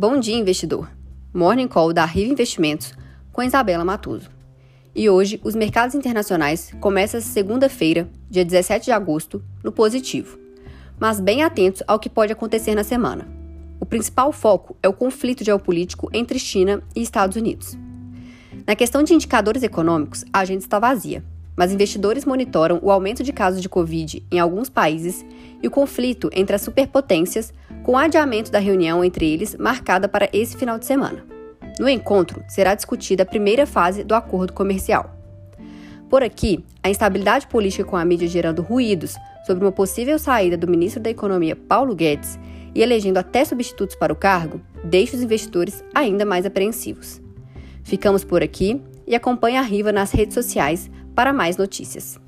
Bom dia, investidor. Morning Call da Riva Investimentos com Isabela Matuso. E hoje, os mercados internacionais começam segunda-feira, dia 17 de agosto, no positivo, mas bem atentos ao que pode acontecer na semana. O principal foco é o conflito geopolítico entre China e Estados Unidos. Na questão de indicadores econômicos, a agenda está vazia, mas investidores monitoram o aumento de casos de Covid em alguns países e o conflito entre as superpotências, com o adiamento da reunião entre eles marcada para esse final de semana. No encontro, será discutida a primeira fase do acordo comercial. Por aqui, a instabilidade política com a mídia gerando ruídos sobre uma possível saída do ministro da Economia Paulo Guedes e elegendo até substitutos para o cargo, deixa os investidores ainda mais apreensivos. Ficamos por aqui e acompanhe a Riva nas redes sociais para mais notícias.